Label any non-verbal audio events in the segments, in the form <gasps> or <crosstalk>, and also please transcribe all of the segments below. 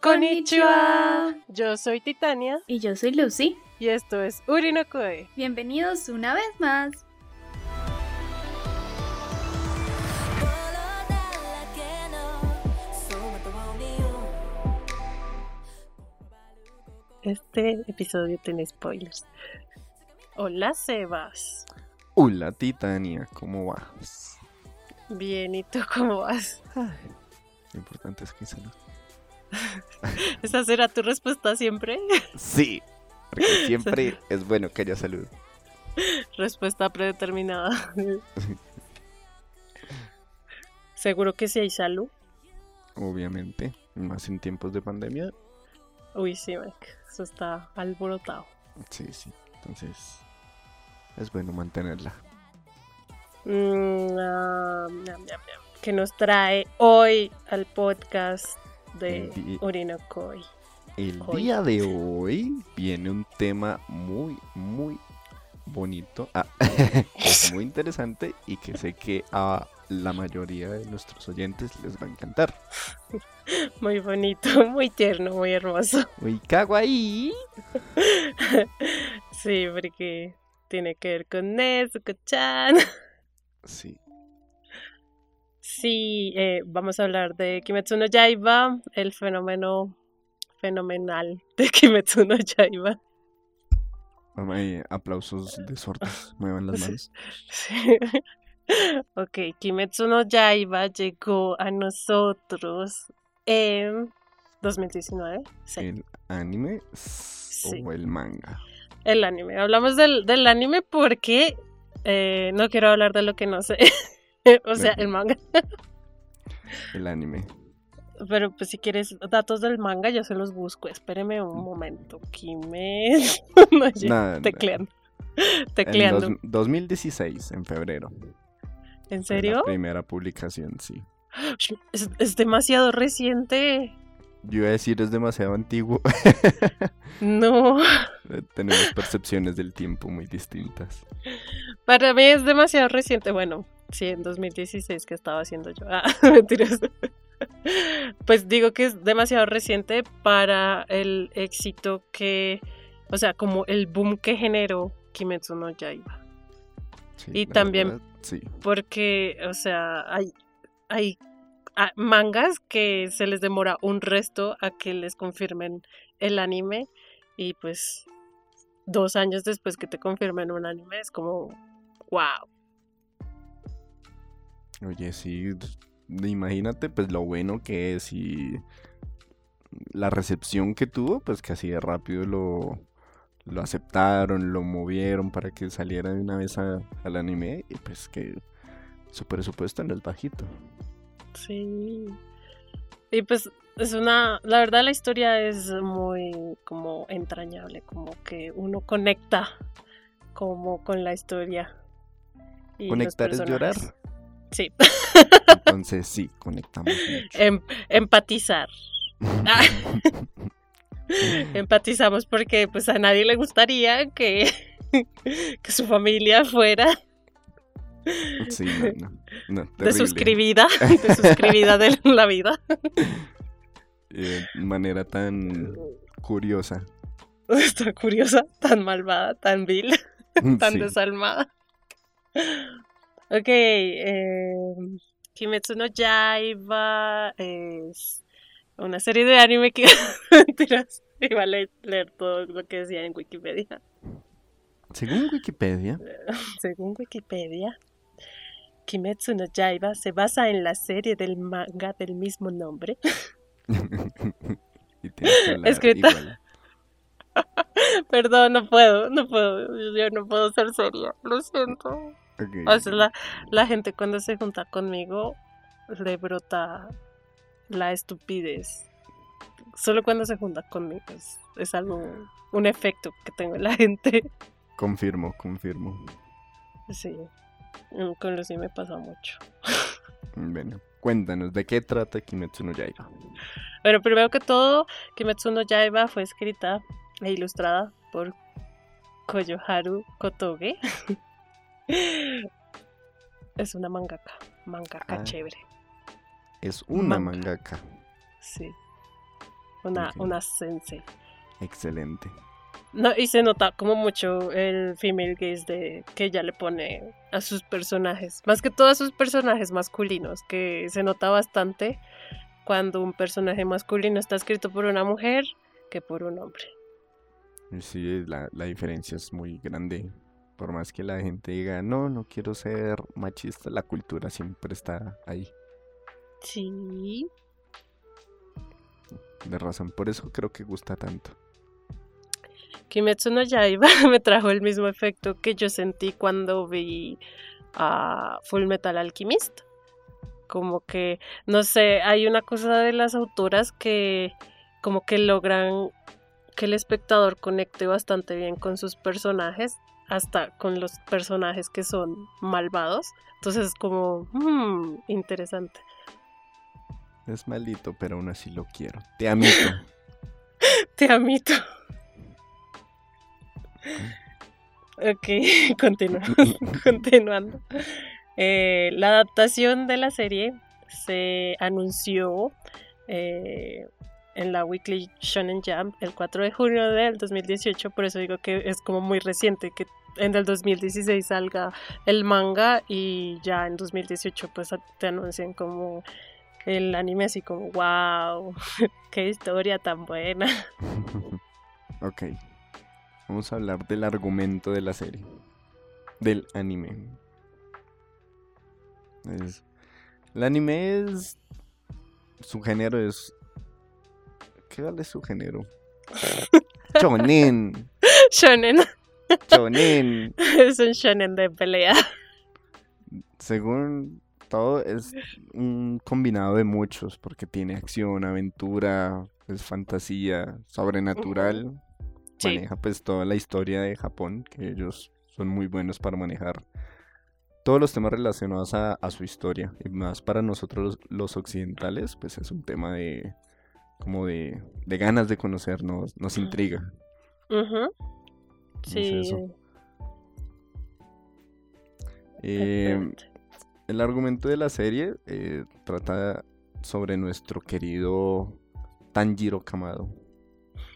Konnichiwa. Yo soy Titania. Y yo soy Lucy. Y esto es Urinokoe. Bienvenidos una vez más. Este episodio tiene spoilers. Hola, Sebas. Hola Titania, ¿cómo vas? Bien, ¿y tú cómo vas? Lo importante es que salud. <laughs> ¿Esa será tu respuesta siempre? Sí, porque <laughs> siempre es bueno que haya salud. respuesta predeterminada. <laughs> ¿Seguro que sí hay salud? Obviamente, más en tiempos de pandemia. Uy, sí, Mike. Eso está alborotado. Sí, sí. Entonces, es bueno mantenerla. Mm, ah. Que nos trae hoy al podcast de Urinokoi. El Hoy. día de hoy viene un tema muy, muy bonito. Ah, <laughs> muy interesante y que sé que a la mayoría de nuestros oyentes les va a encantar. <laughs> Muy bonito, muy tierno, muy hermoso. Uy, kawaii. <laughs> Sí, porque tiene que ver con Nezuko-chan. <laughs> Sí, Sí, eh, vamos a hablar de Kimetsu no Yaiba, el fenómeno fenomenal de <laughs> Kimetsu no Yaiba. Eh, aplausos de sordos. <laughs> Muevan las manos. Sí. Ok, Kimetsu no Yaiba llegó a nosotros en 2019. Sí, ¿El anime Sí. o el manga? El anime. Hablamos del, del anime porque eh, no quiero hablar de lo que no sé. <laughs> o sea, el manga. El anime. Pero pues si quieres datos del manga, yo se los busco. Espéreme un momento. Kimetsu <laughs> no. Nada, Tecleando. En Tecleando. dos- 2016, en febrero. ¿En serio? La primera publicación, sí. <gasps> Es, es demasiado reciente. Yo iba a decir es demasiado antiguo. No. <laughs> Tenemos percepciones del tiempo muy distintas. Para mí es demasiado reciente. Bueno, sí, en 2016 que estaba haciendo yo. Ah, <laughs> mentiras. Pues digo que es demasiado reciente para el éxito que, o sea, como el boom que generó Kimetsu no Yaiba. Sí, Y también- verdad, sí. Porque, o sea, hay, hay mangas que se les demora un resto a que les confirmen el anime y pues dos años después que te confirmen un anime es como, wow. Oye, sí. Imagínate, pues lo bueno que es y la recepción que tuvo, pues que así de rápido lo, lo aceptaron, lo movieron para que saliera de una vez al anime y pues que su presupuesto no es bajito. Sí. Y pues es una, la verdad la historia es muy como entrañable, como que uno conecta como con la historia. y Conectar es llorar. Sí, Entonces sí, conectamos mucho. Em- empatizar. <laughs> <laughs> Empatizamos porque pues a nadie le gustaría que, <laughs> que su familia fuera <laughs> Sí, no, no. no, terrible. desuscribida, <laughs> desuscribida de la vida. <laughs> Eh, de manera tan curiosa. Está curiosa, tan malvada, tan vil, tan Sí. desalmada. Ok, eh, Kimetsu no Yaiba es una serie de anime que... Mentiras, iba a leer, leer todo lo que decía en Wikipedia. Según Wikipedia, Según Wikipedia, Kimetsu no Yaiba se basa en la serie del manga del mismo nombre, <laughs> y Escrita. igual. <laughs> Perdón, no puedo, no puedo, yo no puedo ser seria, lo siento. Ok. O sea, la, la gente cuando se junta conmigo le brota la estupidez. Solo cuando se junta conmigo es, es algo, un efecto que tengo en la <laughs> gente. Confirmo, confirmo. Sí, con Lucy me pasa mucho. Bueno, cuéntanos, ¿de qué trata Kimetsu no Yaiba? Bueno, primero que todo, Kimetsu no Yaiba fue escrita e ilustrada por Koyoharu Kotoge. <laughs> Es una mangaka. Mangaka Ah. chévere. Es una Manga. mangaka. Sí. Una, Ok. una sensei. Excelente. No, y se nota como mucho el female gaze de que ella le pone a sus personajes. Más que todo a sus personajes masculinos, que se nota bastante cuando un personaje masculino está escrito por una mujer que por un hombre. Sí, la, la diferencia es muy grande. Por más que la gente diga, no, no quiero ser machista, la cultura siempre está ahí. Sí. De razón, por eso creo que gusta tanto. Kimetsu no Yaiba <laughs> me trajo el mismo efecto que yo sentí cuando vi a Full Metal Alchemist. Como que, no sé, hay una cosa de las autoras que como que logran que el espectador conecte bastante bien con sus personajes, hasta con los personajes que son malvados. Entonces es como, hmm, interesante. Es maldito, pero aún así lo quiero. Te amito. <laughs> Te amito. Ok, <laughs> continuamos. <laughs> Continuando. Eh, la adaptación de la serie se anunció eh, en la Weekly Shonen Jump el 4 de junio del 2018, por eso digo que es como muy reciente que en el 2016 salga el manga y ya en 2018 pues te anuncian como el anime así como wow, <laughs> qué historia tan buena. ok. Vamos a hablar del argumento de la serie. Del anime. Es- el anime es. Su género es. ¿Qué vale su género? Chonen. <laughs> Shonen. Chonen. <laughs> es un shonen de pelea. Según todo, es un combinado de muchos. Porque tiene acción, aventura, es fantasía, sobrenatural. Sí. maneja pues toda la historia de Japón, que ellos son muy buenos para manejar todos los temas relacionados a, a su historia. Y más para nosotros los, los occidentales, pues es un tema de como de, de ganas de conocernos, nos intriga. Sí. eso. Eh, exactamente. el argumento de la serie eh, trata sobre nuestro querido Tanjiro Kamado.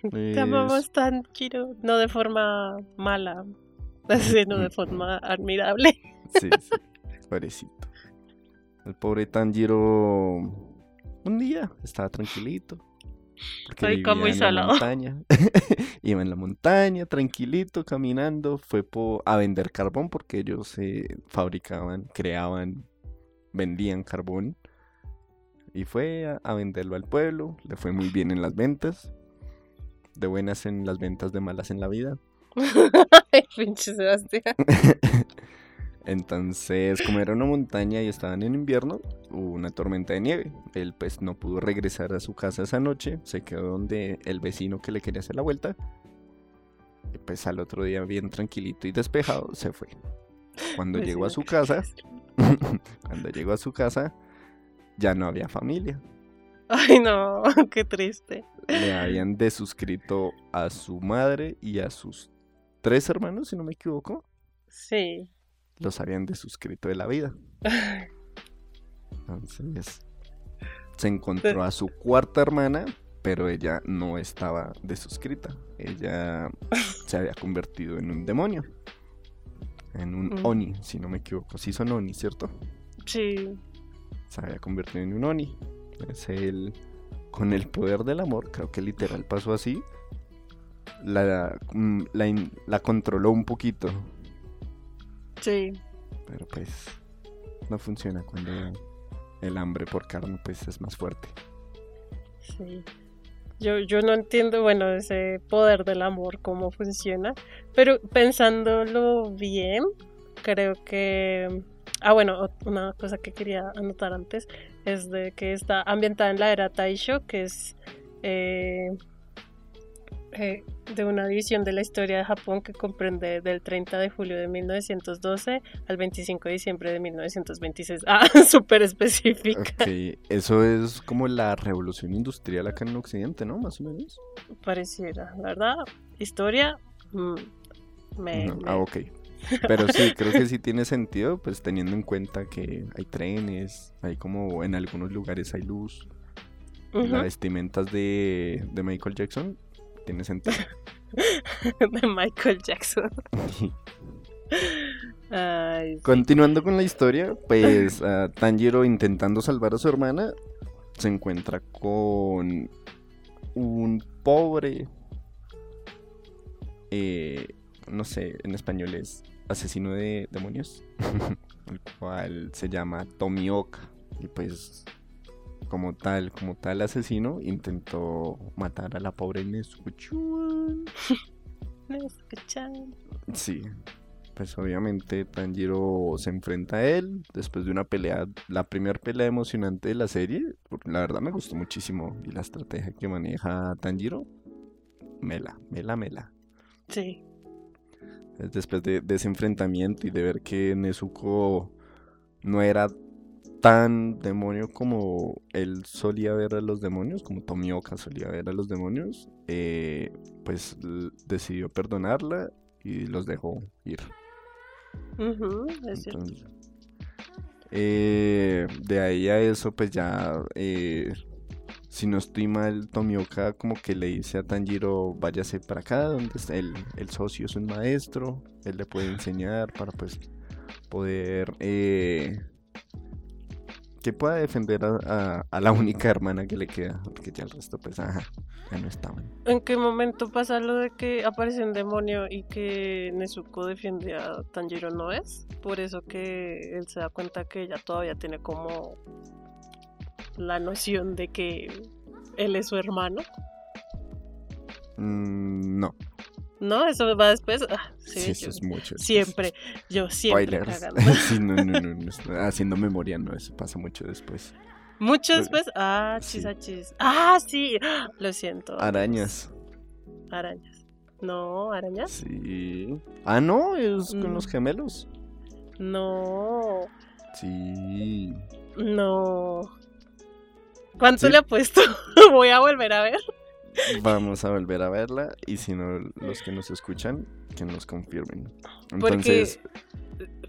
<laughs> Te Es- amamos tan, Kiro. No de forma mala, <laughs> sino de forma admirable. Sí, sí, <laughs> pobrecito. El pobre Tanjiro un día estaba tranquilito. Porque Ay, vivía en la salado. montaña. Iba en la montaña, tranquilito, caminando. Fue a vender carbón porque ellos eh, fabricaban, creaban, vendían carbón. Y fue a, a venderlo al pueblo. Le fue muy bien en las ventas. De buenas en las ventas, de malas en la vida. <laughs> Ay, pinche Sebastián. <laughs> Entonces, como era una montaña y estaban en invierno, hubo una tormenta de nieve. Él pues no pudo regresar a su casa esa noche, se quedó donde el vecino que le quería hacer la vuelta. Y pues al otro día bien tranquilito y despejado se fue. Cuando llegó a su casa, <laughs> cuando llegó a su casa, ya no había familia. Ay, no, qué triste. Le habían desuscrito a su madre y a sus tres hermanos, si no me equivoco. Sí. Los habían desuscrito de la vida. Entonces, se encontró a su cuarta hermana, pero ella no estaba desuscrita. Ella se había convertido en un demonio. En un Mm. Oni, si no me equivoco. Sí son Oni, ¿cierto? Sí. Se había convertido en un Oni. Es él, con el poder del amor, creo que literal pasó así. La, mm, la, controló un poquito. Sí. Pero pues no funciona cuando el hambre por carne pues es más fuerte. Sí. Yo, yo no entiendo, bueno, ese poder del amor, cómo funciona, pero pensándolo bien, creo que... Ah, bueno, una cosa que quería anotar antes es de que está ambientada en la era Taisho, que es eh, eh, de una división de la historia de Japón que comprende del 30 de julio de 1912 al 25 de diciembre de 1926. Ah, <laughs> súper específica. Ok, eso es como la revolución industrial acá en Occidente, ¿no? Más o menos. pareciera, la verdad. Historia, mm, me, No, me- Ah, ok. Pero sí, <laughs> creo que sí tiene sentido, pues teniendo en cuenta que hay trenes, hay como en algunos lugares hay luz. Las vestimentas de, de Michael Jackson tiene sentido. <laughs> de Michael Jackson. <laughs> Ay, sí. Continuando con la historia, pues Tanjiro intentando salvar a su hermana se encuentra con un pobre, eh, no sé, en español es asesino de demonios, <laughs> el cual se llama Tomioka y pues como tal, como tal asesino intentó matar a la pobre <laughs> Nezuko-chan. Sí, pues obviamente Tanjiro se enfrenta a él después de una pelea, la primera pelea emocionante de la serie. La verdad me gustó muchísimo y la estrategia que maneja Tanjiro, mela, mela, mela. Sí. Es Después de, de ese enfrentamiento y de ver que Nezuko no era tan demonio como él solía ver a los demonios, como Tomioka solía ver a los demonios, eh, pues decidió perdonarla y los dejó ir. Es. Entonces, eh, de ahí a eso, pues ya, eh, si no estoy mal, Tomioka como que le dice a Tanjiro, váyase para acá, donde está el, el socio es un maestro, él le puede enseñar para pues poder, eh, que pueda defender a, la única hermana que le queda, porque ya el resto pues, ajá, ya no estaban. ¿En qué momento pasa lo de que aparece un demonio y que Nezuko defiende a Tanjiro no es? Por eso que él se da cuenta que ella todavía tiene como la noción de que él es su hermano. Mm, no, ¿No? Eso va después. Ah, sí, sí, eso yo es mucho. después. siempre, yo siempre <laughs> sí, no, no, no, no, Haciendo memoria, no, eso pasa mucho después. Mucho después. Ah, sí. chis, ah, chis. Ah, sí. <gasps> Lo siento. Arañas. Arañas. No, arañas. Sí. Ah, no, es con Mm. los gemelos. No. Sí. No. ¿Cuánto Sí. le ha puesto? <laughs> Voy a volver a ver. Vamos a volver a verla y si no, los que nos escuchan, que nos confirmen. Porque, Entonces,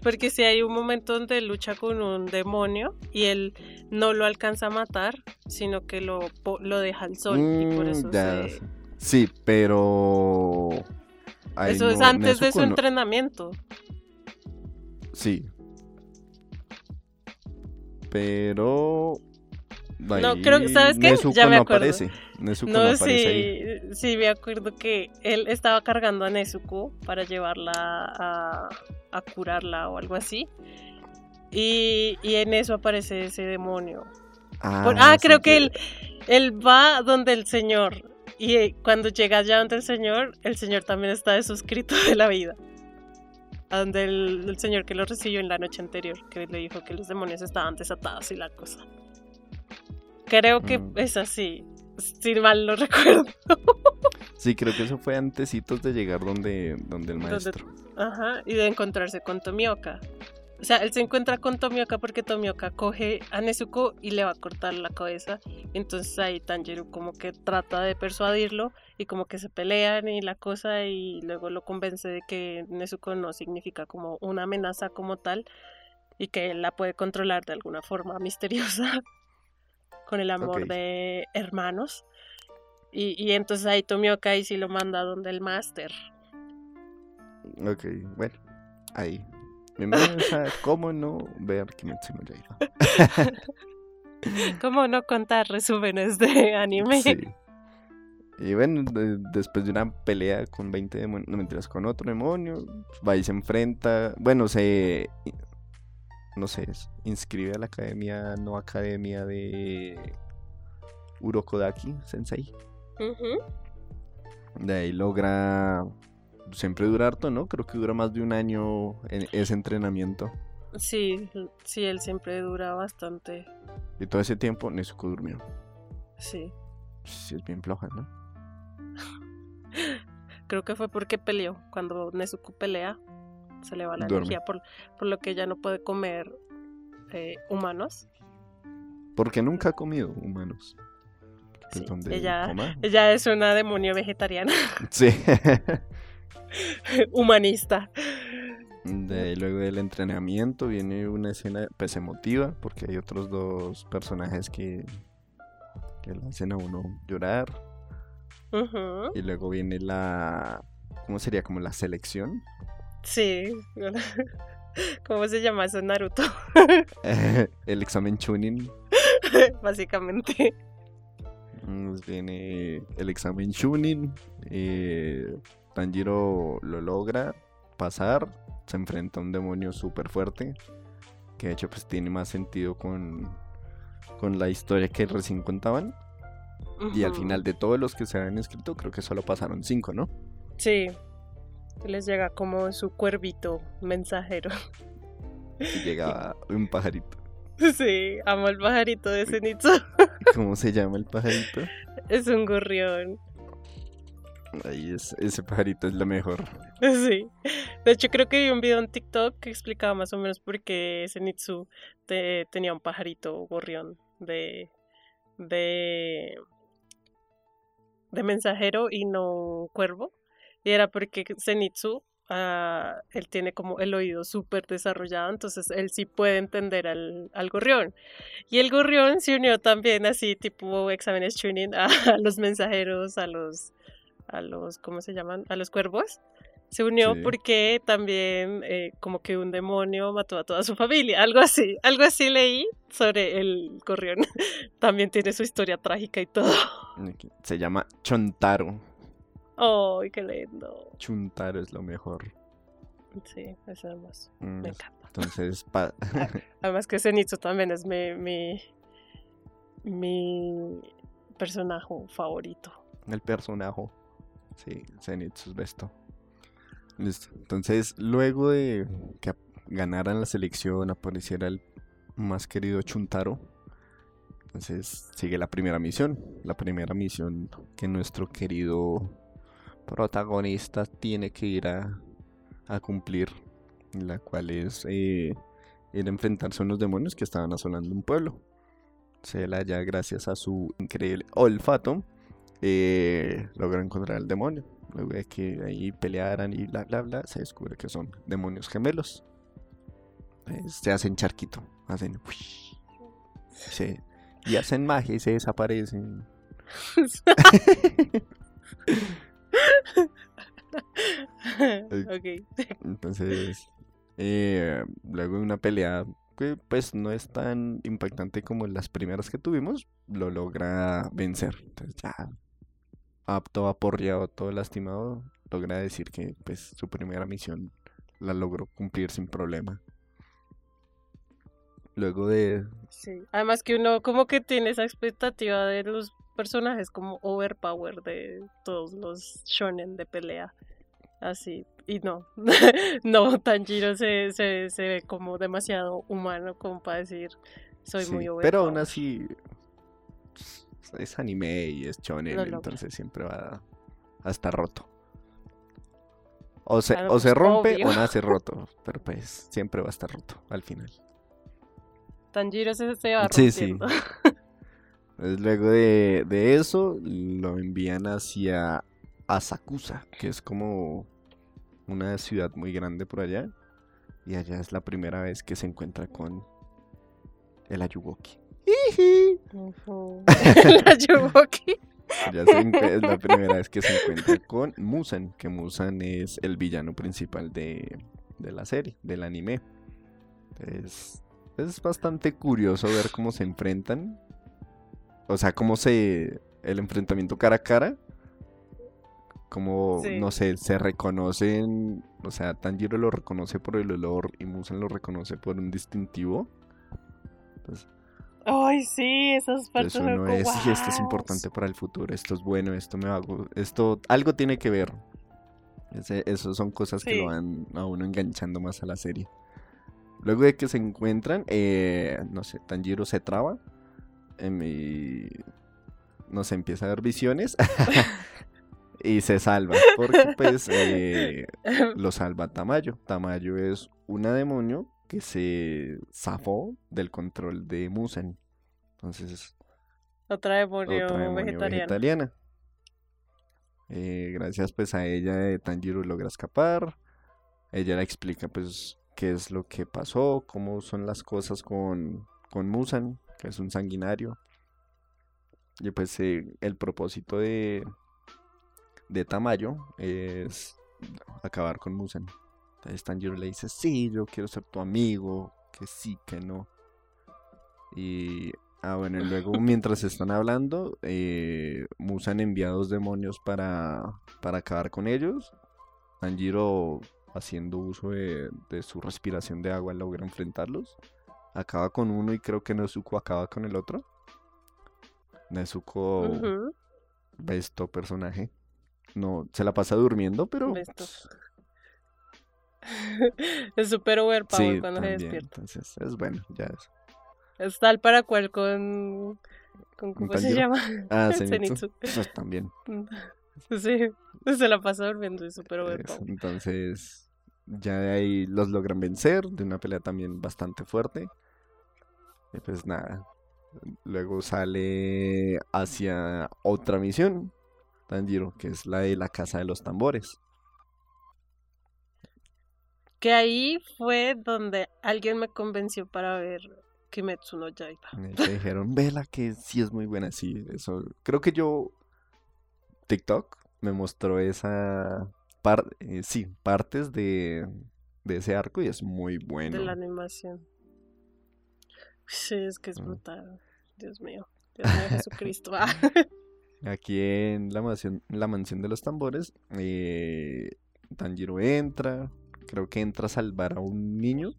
porque si hay un momento donde lucha con un demonio y él no lo alcanza a matar, sino que lo, lo deja al sol y por mm, eso ya se- sé. Sí, pero... Eso es antes de su no- entrenamiento. Sí. Pero... No, creo- ¿sabes qué? Nezuko Ya me no acuerdo. aparece. Nezuko no, No, aparece ahí. sí, sí, me acuerdo que él estaba cargando a Nezuko para llevarla a, a curarla o algo así. Y, y en eso aparece ese demonio. Por- ah, sí, creo que él, él va donde el señor. Y eh, cuando llega allá donde el señor, el señor también está de suscrito de la vida. A donde el, el señor que lo recibió en la noche anterior, que le dijo que los demonios estaban desatados y la cosa. Creo que Mm. es así. Si mal no recuerdo. <laughs> Sí, creo que eso fue antecitos de llegar donde, donde el Donde- maestro. Ajá, y de encontrarse con Tomioka. O sea, él se encuentra con Tomioka porque Tomioka coge a Nezuko y le va a cortar la cabeza. Entonces ahí Tanjiro como que trata de persuadirlo y como que se pelean y la cosa y luego lo convence de que Nezuko no significa como una amenaza como tal y que él la puede controlar de alguna forma <laughs> misteriosa con el amor de hermanos. Y, y entonces ahí Tomioka y sí lo manda donde el máster. Ok, bueno, ahí. Bienvenidos <laughs> a cómo no ver Kimetsu no Yaiba. ¿Cómo no contar resúmenes de anime? Sí. Y bueno, de- después de una pelea con 20 demonios, no mentiras, con otro demonio, va y se enfrenta, bueno, se, no sé, inscribe a la academia, no academia de Urokodaki Sensei. De ahí logra siempre dura harto, ¿no? Creo que dura más de un año en ese entrenamiento. Sí, sí, él siempre dura bastante. Y todo ese tiempo Nezuko durmió. Sí. Sí, es bien floja, ¿no? <laughs> Creo que fue porque peleó. Cuando Nezuko pelea, se le va la Duerme. energía por, por lo que ella no puede comer eh, humanos. Porque nunca ha comido humanos. Sí, ella- coma. Ella es una demonio vegetariana, <laughs> Sí. humanista. De ahí, luego del entrenamiento viene una escena pues emotiva porque hay otros dos personajes que, que le hacen a uno llorar. Y luego viene la... ¿Cómo sería? Como la selección. Sí. <laughs> ¿Cómo se llama eso Naruto? <laughs> el examen Chunin. <laughs> Básicamente. Nos viene el examen Chunin. eh, Tanjiro lo logra pasar. Se enfrenta a un demonio súper fuerte. Que de hecho pues tiene más sentido con, con la historia que recién contaban. Y al final de todos los que se habían escrito, creo que solo pasaron cinco, ¿no? Sí. Les llega como su cuervito mensajero. Y llega un pajarito. <laughs> Sí, amo el pajarito de Zenitsu. <laughs> ¿Cómo se llama el pajarito? Es un gorrión. Ahí es, ese pajarito es lo mejor. <laughs> Sí. De hecho, creo que vi un video en TikTok que explicaba más o menos por qué Zenitsu te- tenía un pajarito gorrión de. de. de mensajero y no un cuervo. Y era porque Zenitsu. ah, él tiene como el oído súper desarrollado, entonces él sí puede entender al, al gorrión. Y el gorrión se unió también así, tipo exámenes tuning, <laughs> a los mensajeros, a los, a los, ¿cómo se llaman? A los cuervos. Se unió Sí. porque también eh, como que un demonio mató a toda su familia, algo así, algo así leí sobre el gorrión. <laughs> también tiene su historia trágica y todo. Se llama Chontaro. ¡Ay, qué lindo! Chuntaro es lo mejor. Sí, es hermoso. Mm, Me encanta. Entonces, <laughs> pa- Además que Zenitsu también es mi, mi, mi personaje favorito. el personaje. Sí, Zenitsu es besto. Listo. Entonces, luego de que ganaran la selección, apareciera el más querido Chuntaro. Entonces, sigue la primera misión. La primera misión que nuestro querido protagonista tiene que ir a, a cumplir. La cual es eh, a enfrentarse a unos demonios que estaban asolando un pueblo. Se la ya gracias a su increíble olfato eh, logra encontrar al demonio. Luego de que ahí pelearan y bla bla bla, se descubre que son demonios gemelos. Eh, se hacen charquito, hacen uish, se- y hacen magia y se desaparecen. <laughs> <laughs> ok. Entonces, eh, luego de una pelea que pues no es tan impactante como las primeras que tuvimos, lo logra vencer. Entonces ya apto, aporreado, todo lastimado, logra decir que pues su primera misión la logró cumplir sin problema. Luego de... Sí. Además que uno como que tiene esa expectativa de los personajes como overpower de todos los shonen de pelea. Así. Y no. <laughs> no, Tanjiro se, se, se ve como demasiado humano como para decir soy sí, muy overpower. pero aún así es anime y es shonen, entonces siempre va a estar roto. O se, o se pues, rompe obvio. o nace <laughs> roto, pero pues siempre va a estar roto al final. Tanjiro se, se va Sí. Entonces, <laughs> luego de, de eso lo envían hacia Asakusa, que es como una ciudad muy grande por allá. Y allá es la primera vez que se encuentra con el Ayuwoki. Ujú. <laughs> La Yuwoki. Ya se encu- es la primera vez que se encuentra con Musan, que Musan es el villano principal de, de la serie, del anime. Es, es bastante curioso ver cómo se enfrentan. O sea, cómo se... El enfrentamiento cara a cara. Como, Sí. no sé, se reconocen... O sea, Tanjiro lo reconoce por el olor y Musan lo reconoce por un distintivo. Entonces, Ay, sí, esas partes eso no es, "Sí, esto es importante para el futuro, esto es bueno, esto me va a esto algo tiene que ver. Eso son cosas que lo van a uno enganchando más a la serie. Luego de que se encuentran, eh, no sé, Tanjiro se traba em, y no sé, empieza a ver visiones <laughs> <laughs> y se salva, porque pues eh, <laughs> lo salva Tamayo. Tamayo es una demonio que se zafó del control de Musen. Entonces, Otra demonio, otra demonio vegetariana. vegetariana. Eh, gracias pues a ella, Tanjiro logra escapar. ella le explica pues qué es lo que pasó, cómo son las cosas con, con Musan, que es un sanguinario. Y pues eh, el propósito de, de Tamayo es acabar con Musan. Entonces Tanjiro le dice, sí, yo quiero ser tu amigo, que sí, que no. Y, ah, bueno, y luego mientras están hablando, eh, Musan envía dos demonios para, para acabar con ellos. Tanjiro, haciendo uso de, de su respiración de agua, logra enfrentarlos. Acaba con uno y creo que Nezuko acaba con el otro. Nezuko, Ujú, besto personaje. No, se la pasa durmiendo, pero... <laughs> Es súper overpower Sí, cuando se también. despierta. Entonces, es bueno, ya es. Es tal para cual con. con ¿Con ¿Cómo se llama? Ah, <laughs> Zenitsu. Zenitsu. Pues también. <laughs> Sí, se la pasa durmiendo, es súper overpower. Entonces, ya de ahí los logran vencer, de una pelea también bastante fuerte. Y pues nada, luego sale hacia otra misión, Tanjiro, que es la de la Casa de los Tambores. Que ahí fue donde alguien me convenció para ver Kimetsu no Yaiba. Te dijeron, vela que sí es muy buena, sí, eso. Creo que yo, TikTok, me mostró esa, par eh, sí, partes de, de ese arco y es muy bueno. de la animación. Sí, es que es Mm. brutal. Dios mío. Dios mío, Jesucristo. Ah. <laughs> Aquí en la mansión, la mansión de los tambores, eh, Tanjiro entra, creo que entra a salvar a un niño,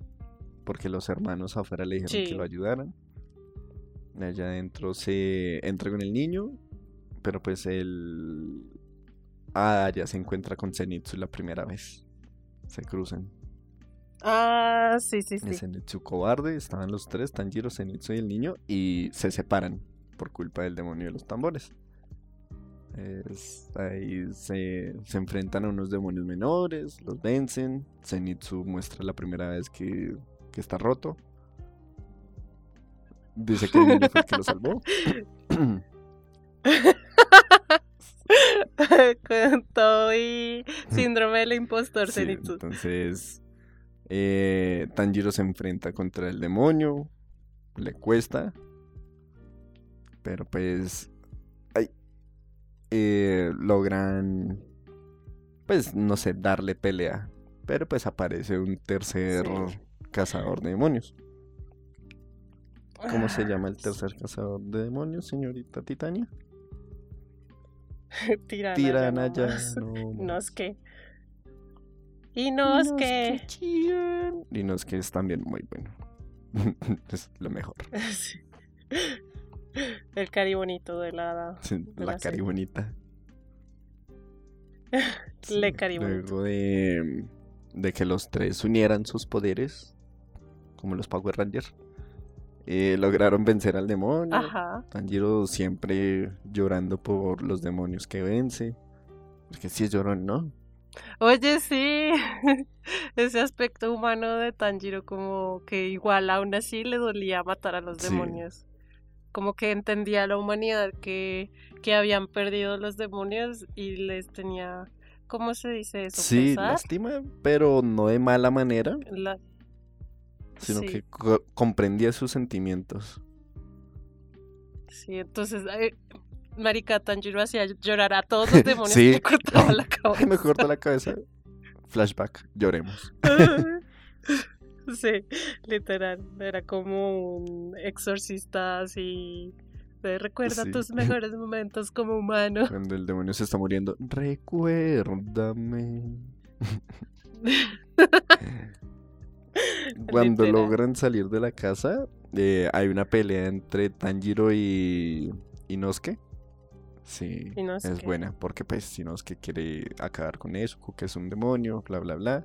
porque los hermanos afuera le dijeron que lo ayudaran. Allá adentro se entra con el niño, pero pues él... Ah, ya se encuentra con Zenitsu la primera vez. Se cruzan. Ah, sí, sí, El sí. Zenitsu cobarde, estaban los tres, Tanjiro, Zenitsu y el niño, y se separan por culpa del demonio de los tambores. Es- ahí se, se enfrentan a unos demonios menores, los vencen. Zenitsu muestra la primera vez que, que está roto. Dice que el niño fue el que lo <laughs> salvó. <laughs> <clears throat> <laughs> <laughs> Con todo y síndrome del impostor, Sí, Zenitsu. entonces, eh, Tanjiro se enfrenta contra el demonio, le cuesta, pero pues ay, eh, logran, pues no sé, darle pelea, pero pues aparece un tercer Sí. cazador de demonios. ¿Cómo se Ah, llama el tercer cazador de demonios, señorita Titania? Tirana, <laughs> Tirana ya no No <laughs> más. es que. Y no es que. Inosuke Inosuke es también muy bueno. <laughs> es lo mejor. Sí. El cari bonito de la. Sí, de La la cari bonita. Le cari bonito. Luego de, de que los tres unieran sus poderes, como los Power Rangers, eh, lograron vencer al demonio. Ajá. Tanjiro siempre llorando por los demonios que vence. Porque sí es llorón, ¿no? Oye, sí. <laughs> Ese aspecto humano de Tanjiro, como que igual aún así le dolía matar a los Sí. demonios. Como que entendía a la humanidad que, que habían perdido los demonios y les tenía. ¿Cómo se dice eso? Sí, lástima, pero no de mala manera, La- sino Sí. que co- comprendía sus sentimientos. Sí, entonces, eh, Marica Tanjiro hacía llorar a todos los <laughs> demonios Sí. que le cortaba la <laughs> Ay, me cabeza. corta la cabeza. Flashback, lloremos. <laughs> Sí, literal. Era como un exorcista así. de recuerda Sí. tus mejores momentos como humano. Cuando el demonio se está muriendo, recuérdame. <laughs> Cuando Literal. logran salir de la casa, eh, hay una pelea entre Tanjiro y Inosuke. Sí, Inosuke. es buena, porque pues Inosuke quiere acabar con Nezuko, que es un demonio, bla, bla, bla.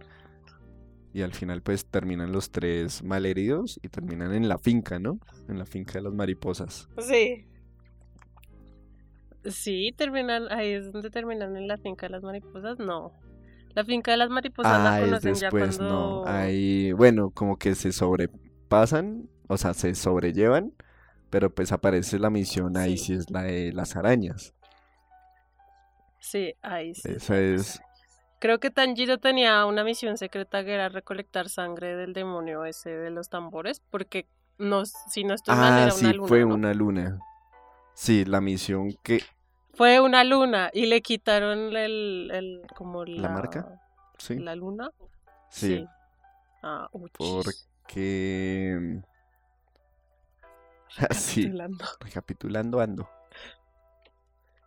Y al final pues terminan los tres malheridos y terminan en la finca, ¿no? En la finca de las mariposas. Sí. Sí, terminan, ahí es donde terminan en la finca de las mariposas. No. La finca de las mariposas la Ah, es conocen ya después, cuando. no. Ahí, bueno, como que se sobrepasan, o sea, se sobrellevan, pero pues aparece la misión, ahí Sí. sí es la de las arañas. Sí, ahí sí. Esa es, Creo que Tanjiro tenía una misión secreta que era recolectar sangre del demonio ese de los tambores, porque no, si no estoy mal Ah, era sí, una luna. fue ¿no? una luna. Sí, la misión que... Fue una luna y le quitaron el, el como la, marca? Sí, la luna. sí, Ah, porque... <laughs> Sí, Recapitulando. recapitulando ando.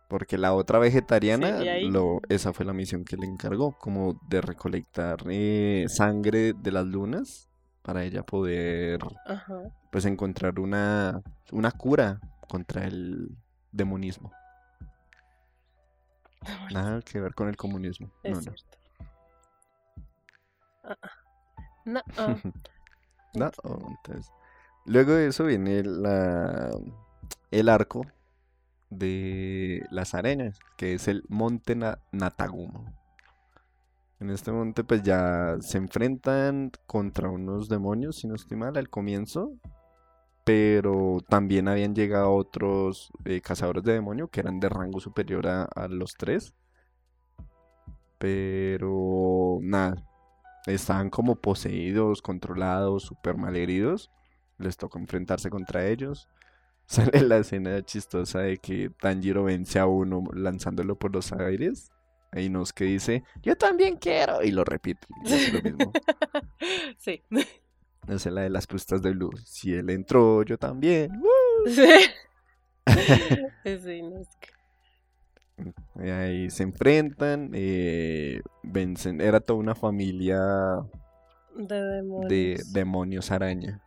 Porque la otra vegetariana, Sí, lo, esa fue la misión que le encargó, como de recolectar eh, sangre de las lunas para ella poder Ajá. pues encontrar una, una cura contra el demonismo. Nada que ver con el comunismo. Es No, no. cierto. Ah, ah. No, ah. <laughs> No, oh, entonces, luego de eso viene la, el arco de las arenas, que es el monte Na- Natagumo. En este monte pues ya se enfrentan contra unos demonios, si no estoy mal, al comienzo. Pero también habían llegado otros eh, cazadores de demonio que eran de rango superior a, a los tres. Pero nada, estaban como poseídos, controlados, súper malheridos. Les tocó enfrentarse contra ellos. <laughs> Sale la escena chistosa de que Tanjiro vence a uno lanzándolo por los aires. Hay unos que dice, yo también quiero. Y lo repite. y lo mismo. <laughs> sí. <laughs> Esa es la de las crustas de Blue. Si él entró, yo también. ¡Woo! <laughs> Sí. Sí, no, es que- Y ahí se enfrentan. eh, vencen. Era toda una familia De de demonios. demonios araña.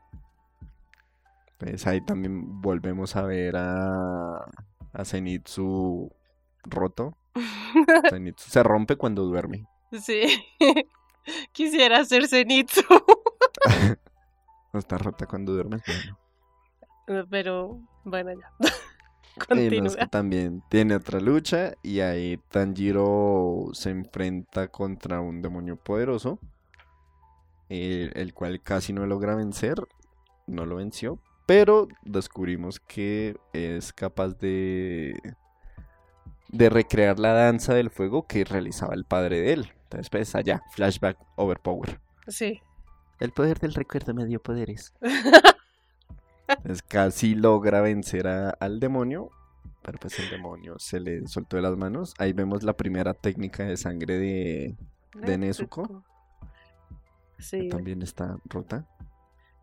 Pues ahí también volvemos a ver a, a Zenitsu roto. <laughs> Zenitsu se rompe cuando duerme. Sí. <laughs> Quisiera hacer <laughs> No está rota cuando duerme. Bueno. Pero bueno, ya. Y <laughs> no, es que Continúa. también tiene otra lucha y ahí Tanjiro se enfrenta contra un demonio poderoso, el, el cual casi no logra vencer, no lo venció, pero descubrimos que es capaz de de recrear la danza del fuego que realizaba el padre de él. Entonces, pues allá, flashback overpower. Sí. El poder del recuerdo me dio poderes. <laughs> Entonces casi logra vencer a- al demonio, pero pues el demonio se le soltó de las manos. Ahí vemos la primera técnica de sangre de de Nezuko. que Sí. también está rota. O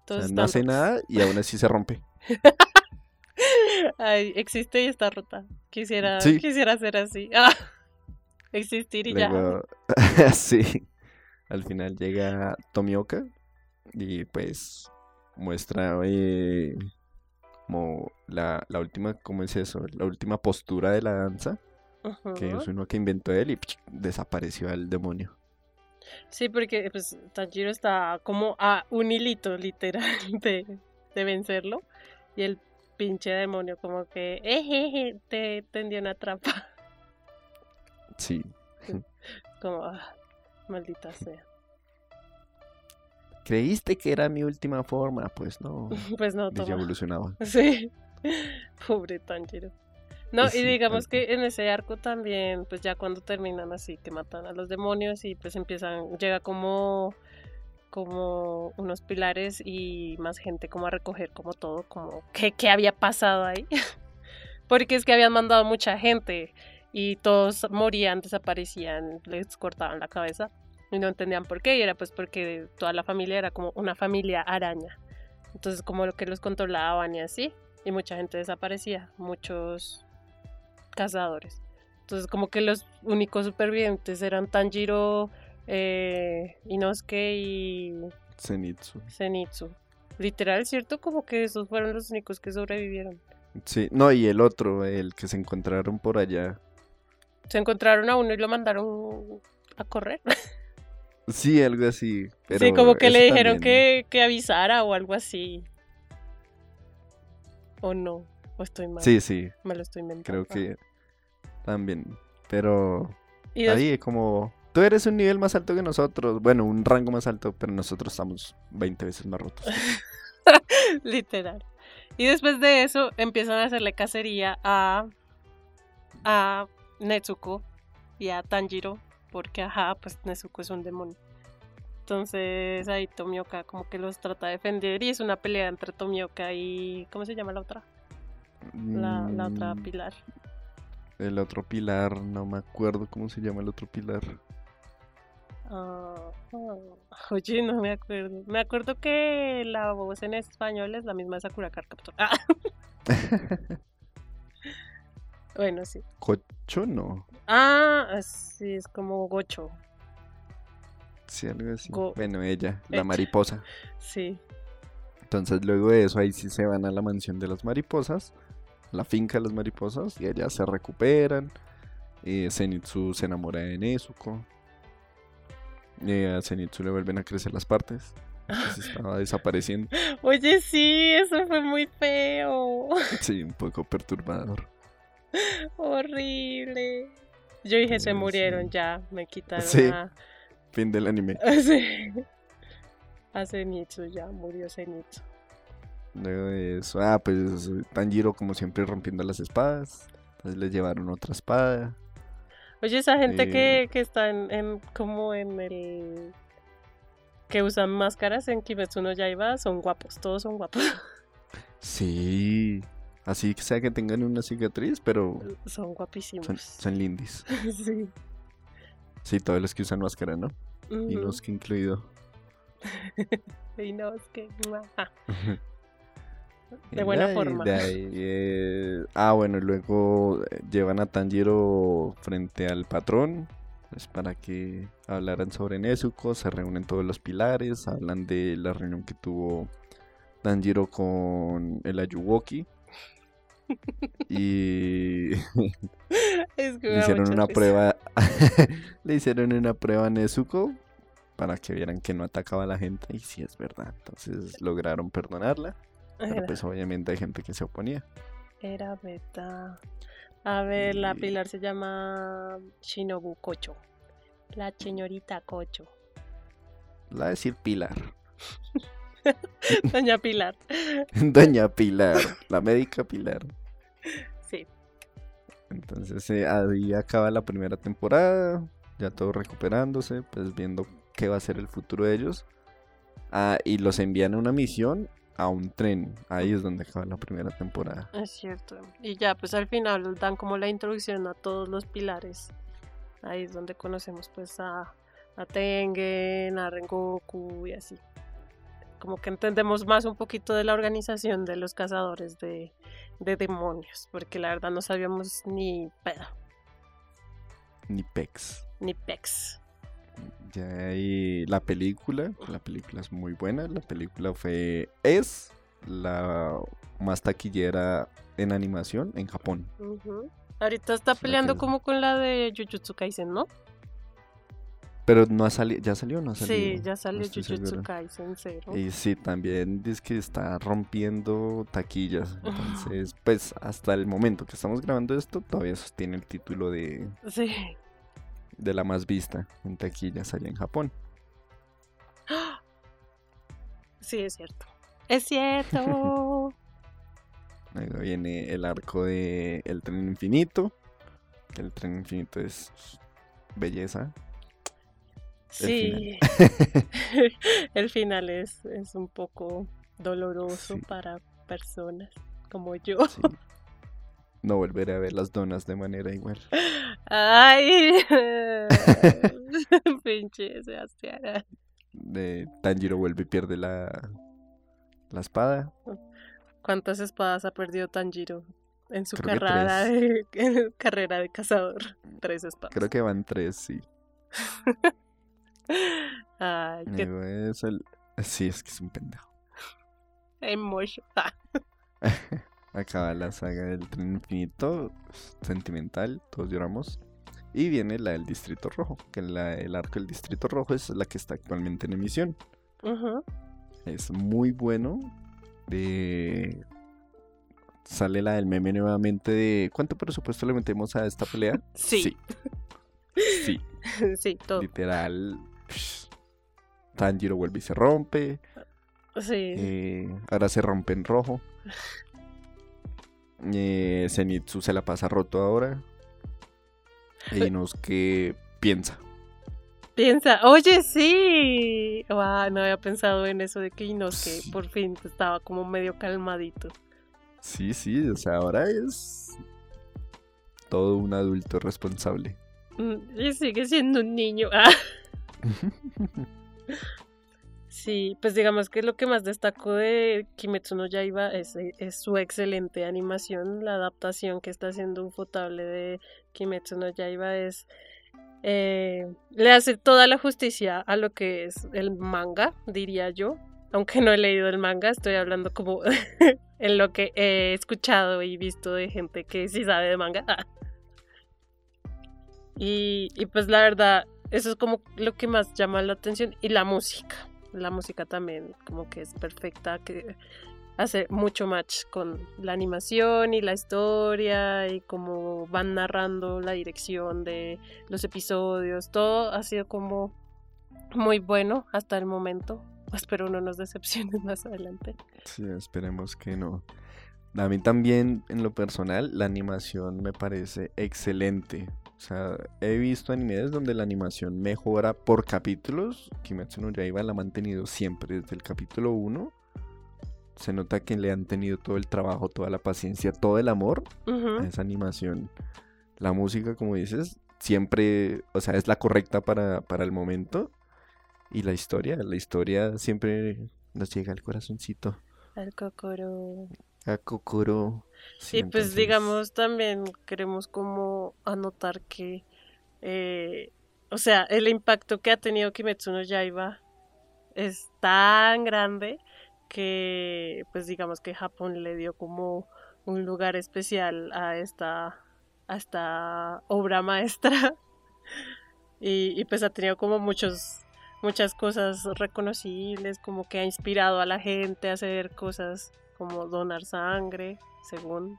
todos sea, no hace nada y aún así se rompe. <laughs> Ay, existe y está rota. Quisiera, Sí. quisiera ser así. <laughs> Ah, existir y ya. Sí, al final llega Tomioka y pues muestra eh, como la, la última, ¿cómo es eso? La última postura de la danza, que es uno que inventó él y ¡psh! desapareció el demonio. Sí, porque pues Tanjiro está como a un hilito literal <laughs> de, de vencerlo y el pinche demonio como que te tendió una trampa. Sí. <laughs> Como, ah, maldita sea. ¿Creíste que era mi última forma? Pues no, <laughs> Pues no, toma. evolucionaba. <laughs> Sí, pobre Tanjiro. No, y Sí, digamos tal que en ese arco también, pues ya cuando terminan así, que matan a los demonios y pues empiezan, llega como, como unos pilares y más gente como a recoger como todo, como qué, qué había pasado ahí. <laughs> Porque es que habían mandado mucha gente y todos morían, desaparecían, les cortaban la cabeza y no entendían por qué y era pues porque toda la familia era como una familia araña. Entonces como lo que los controlaban y así. Y mucha gente desaparecía, muchos cazadores. Entonces como que los únicos supervivientes eran Tanjiro, eh, Inosuke y Zenitsu. Zenitsu. Literal, ¿cierto? Como que esos fueron los únicos que sobrevivieron. Sí, no, y el otro, el que se encontraron por allá. Se encontraron a uno y lo mandaron a correr. <laughs> Sí, algo así. Pero sí, como que le dijeron también- que, que avisara o algo así. O no, o estoy mal. Sí, sí, Me lo estoy inventando. creo que también. Pero Y ahí como, tú eres un nivel más alto que nosotros. Bueno, un rango más alto, pero nosotros estamos 20 veces más rotos. <laughs> Literal. Y después de eso empiezan a hacerle cacería a, a Netsuko y a Tanjiro porque ajá, pues Nezuko es un demonio. Entonces ahí Tomioka como que los trata de defender y es una pelea entre Tomioka y ¿cómo se llama la otra? La, la otra Mm, pilar. El otro pilar, no me acuerdo cómo se llama el otro pilar. Ah, <laughs> oye, no me acuerdo. Me acuerdo que la voz en español es la misma de Sakura Card Captor. Ah. <laughs> bueno, sí. Cocho no. Ah, sí, es como Gocho. Sí, algo así. Go- Bueno, ella, la mariposa. Sí. Entonces luego de eso ahí sí se van a la mansión de las mariposas, la finca de las mariposas, y allá se recuperan. Eh, Zenitsu se enamora de Nezuko. Eh, a Zenitsu le vuelven a crecer las partes. se <laughs> estaba desapareciendo. Oye, sí, eso fue muy feo. Sí, un poco perturbador. Horrible. Yo dije, se Eh, murieron sí. ya, me quitaron Sí. a... Fin del anime. <laughs> Sí. A Zenitsu, ya murió Zenitsu. Luego de eso, ah, pues Tanjiro como siempre rompiendo las espadas. Entonces le llevaron otra espada. Oye, esa gente Eh. que, que está en, en- como en el... Que usan máscaras en Kimetsu no Yaiba son guapos, todos son guapos. <laughs> Sí. Así que sea que tengan una cicatriz, pero Son guapísimos. son, son lindis. <laughs> sí. Sí, todos los que usan máscara, ¿no? Y Ujú. nos que incluido. <laughs> Y no, es que... De buena forma. de ahí, eh, Ah, bueno, luego eh, llevan a Tanjiro frente al patrón. Pues para que hablaran sobre Nezuko. Se reúnen todos los pilares. Hablan de la reunión que tuvo Tanjiro con el Ayuwoki. Y <laughs> Es que le hicieron una risa. prueba. <laughs> le hicieron una prueba a Nezuko. Para que vieran que no atacaba a la gente. Y sí es verdad. Entonces lograron perdonarla. Pero Era, pues obviamente hay gente que se oponía. era beta. A ver, la pilar se llama Shinobu Kocho. La señorita Kocho. La de decir Pilar. <laughs> Doña Pilar. Doña Pilar. La médica Pilar. <laughs> Sí. Entonces eh, ahí acaba la primera temporada. Ya todo recuperándose. Pues viendo qué va a ser el futuro de ellos. Ah, y los envían a una misión a un tren. Ahí es donde acaba la primera temporada. Es cierto. Y ya, pues al final dan como la introducción a todos los pilares. Ahí es donde conocemos pues a, a Tengen, a Rengoku y así. Como que entendemos más un poquito de la organización de los cazadores de, de demonios. Porque la verdad no sabíamos ni pedo, Ni Pex. ni pex. Ya hay la película. La película es muy buena. La película fue. Es la más taquillera en animación en Japón. Ahorita está peleando como con la de Jujutsu Kaisen, ¿no? Pero no ha salido. ¿Ya salió o no ha salido? Sí, ya salió No Jujutsu. Kaisen cero. Y sí, también dice que está rompiendo taquillas. <laughs> Entonces, pues hasta el momento que estamos grabando esto, todavía sostiene el título de, Sí. de la más vista en taquillas allá en Japón. <gasps> Sí, es cierto. Es cierto. <laughs> Luego viene el arco de El Tren Infinito. El Tren Infinito es belleza. Sí. <laughs> <laughs> El final es, es un poco doloroso Sí. para personas como yo. sí. No volveré a ver las donas de manera igual. Ay. <laughs> Pinche Sebastián. De Tanjiro vuelve y pierde la, la espada. ¿Cuántas espadas ha perdido Tanjiro en su Creo carrera de, en carrera de cazador? Tres espadas. Creo que van tres, sí. <laughs> Ay, qué es el... Sí, es que es un pendejo. emotion. <laughs> Acaba la saga del tren infinito, sentimental, todos lloramos. Y viene la del Distrito Rojo, que la- el arco del Distrito Rojo es la que está actualmente en emisión. ujú. Es muy bueno. De... Sale la del meme nuevamente de ¿cuánto presupuesto le metemos a esta pelea? Sí. Sí, sí, <laughs> Sí, todo. literal. Tanjiro vuelve y se rompe. Sí. Eh, ahora se rompe en rojo. <laughs> Eh, Zenitsu se la pasa roto ahora. Y <laughs> nos que piensa. Piensa, oye, sí. Guau, no había pensado en eso de que Inosuke Sí. por fin estaba como medio calmadito. Sí, sí, o sea, ahora es todo un adulto responsable. Mm, Y sigue siendo un niño. Ah. <laughs> Sí, pues digamos que lo que más destaco de Kimetsu no Yaiba es, es su excelente animación. La adaptación que está haciendo Ufotable de Kimetsu no Yaiba es. eh, le hace toda la justicia a lo que es el manga, diría yo. Aunque no he leído el manga, estoy hablando como <laughs> en lo que he escuchado y visto de gente que sí sabe de manga. <laughs> Y pues la verdad, eso es como lo que más llama la atención. Y la música. La música también como que es perfecta, que hace mucho match con la animación y la historia y cómo van narrando la dirección de los episodios. Todo ha sido como muy bueno hasta el momento. <laughs> Espero no nos decepcionen <laughs> más adelante. Sí, esperemos que no. A mí también, en lo personal, la animación me parece excelente. O sea, he visto animes donde la animación mejora por capítulos. Kimetsu no Yaiba la ha mantenido siempre desde el capítulo 1. Se nota que le han tenido todo el trabajo, toda la paciencia, todo el amor a esa animación. La música, como dices, siempre, o sea, es la correcta para, para el momento. Y la historia, la historia siempre nos llega al corazoncito. Al Kokoro. A Kokoro. Sí, y pues digamos también queremos como anotar que, eh, o sea, el impacto que ha tenido Kimetsu no Yaiba es tan grande que pues digamos que Japón le dio como un lugar especial a esta, a esta obra maestra <laughs> y, y pues ha tenido como muchos muchas cosas reconocibles, como que ha inspirado a la gente a hacer cosas como donar sangre, según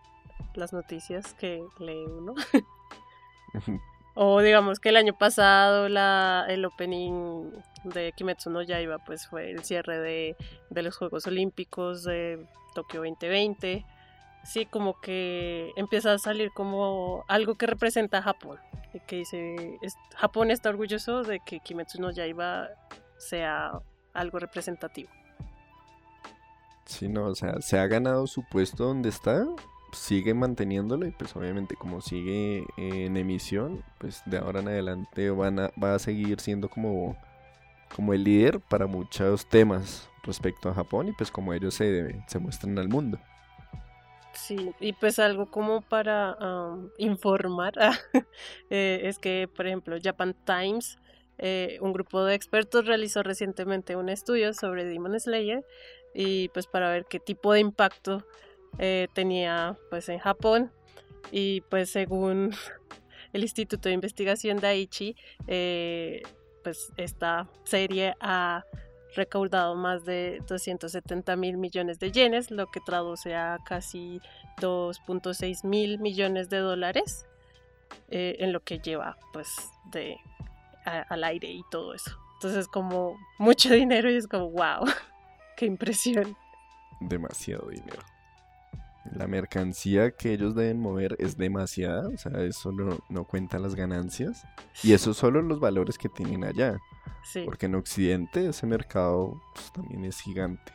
las noticias que lee uno. <laughs> O digamos que el año pasado la, el opening de Kimetsu no Yaiba pues fue el cierre de, de los Juegos Olímpicos de Tokio 2020. Sí, como que empieza a salir como algo que representa a Japón. Y que dice, es- Japón está orgulloso de que Kimetsu no Yaiba sea algo representativo. Sí, no, o sea, se ha ganado su puesto donde está, sigue manteniéndolo y pues obviamente como sigue en emisión, pues de ahora en adelante van a, va a seguir siendo como, como el líder para muchos temas respecto a Japón y pues como ellos se, se muestran al mundo. Sí, y pues algo como para informar <laughs> eh, es que, por ejemplo, Japan Times, eh, un grupo de expertos realizó recientemente un estudio sobre Demon Slayer y pues para ver qué tipo de impacto eh, tenía pues en Japón y pues según <laughs> el Instituto de Investigación de Aichi, eh, pues esta serie ha recaudado más de 270 mil millones de yenes, lo que traduce a casi 2.6 mil millones de dólares eh, en lo que lleva pues de al aire y todo eso. Entonces como mucho <laughs> dinero y es como wow, qué impresión. Demasiado dinero. La mercancía que ellos deben mover es demasiada, o sea, eso no, no cuenta las ganancias. Y eso solo los valores que tienen allá. Sí, Porque en Occidente ese mercado pues, también es gigante.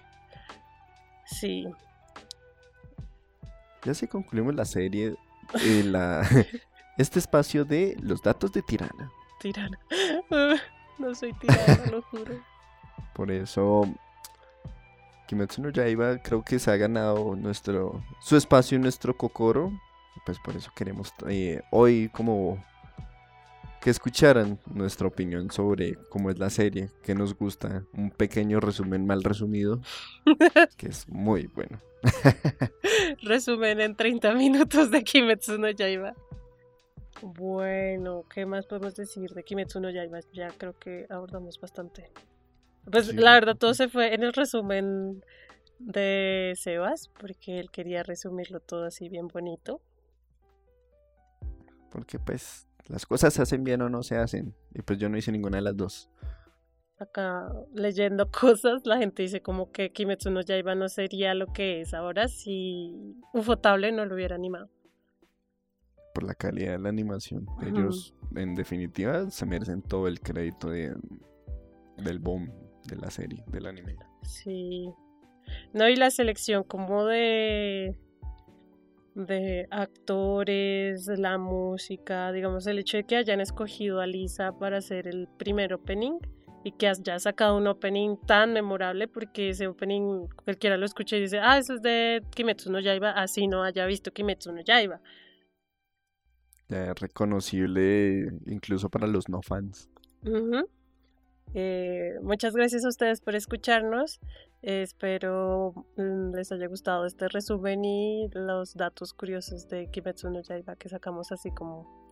sí. Ya si concluimos la serie, eh, <laughs> la, <laughs> este espacio de los datos de Tirana. Tirana. <laughs> No soy tirana, lo juro. Por eso, Kimetsu no Yaiba creo que se ha ganado nuestro, su espacio en nuestro Kokoro. Pues por eso queremos eh, hoy como que escucharan nuestra opinión sobre cómo es la serie, que nos gusta, un pequeño resumen mal resumido, <laughs> que es muy bueno. <laughs> Resumen en 30 minutos de Kimetsu no Yaiba. Bueno, ¿qué más podemos decir de Kimetsu no Yaiba? Ya creo que abordamos bastante. Pues Sí. la verdad todo se fue en el resumen de Sebas, porque él quería resumirlo todo así bien bonito. Porque pues las cosas se hacen bien o no se hacen. Y pues yo no hice ninguna de las dos. Acá leyendo <laughs> cosas, la gente dice como que Kimetsu no Yaiba no sería lo que es ahora si Ufotable no lo hubiera animado. por la calidad de la animación. Ellos, en definitiva, se merecen todo el crédito de, del boom de la serie, del anime. Sí. No, y la selección como de de actores, la música, digamos el hecho de que hayan escogido a Lisa para hacer el primer opening y que haya sacado un opening tan memorable porque ese opening cualquiera lo escucha y dice, ah, eso es de Kimetsu no Yaiba, así no haya visto Kimetsu no Yaiba. Ya es reconocible incluso para los no fans. Ujú. Eh, muchas gracias a ustedes por escucharnos. Eh, espero mm, les haya gustado este resumen y los datos curiosos de Kimetsu no Yaiba que sacamos así como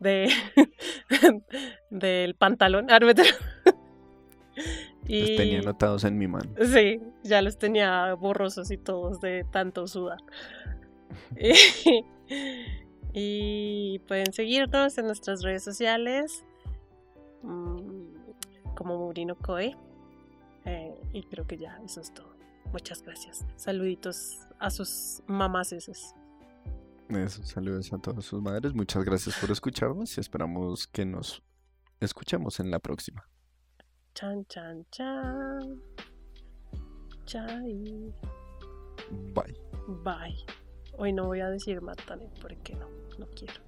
de <laughs> del pantalón. Ah, no, mentira. <laughs> Los tenía anotados en mi mano. Sí, ya los tenía borrosos y todos de tanto sudar. <laughs> y pueden seguirnos en nuestras redes sociales mm, como Murino Coe. Eh, y creo que ya, eso es todo. Muchas gracias. Saluditos a sus mamás esos. Eso, saludos a todas sus madres. Muchas gracias por escucharnos y esperamos que nos escuchemos en la próxima. Chan, chan, chan. Chai. Bye. Bye. Hoy no voy a decir Matane porque no, no quiero.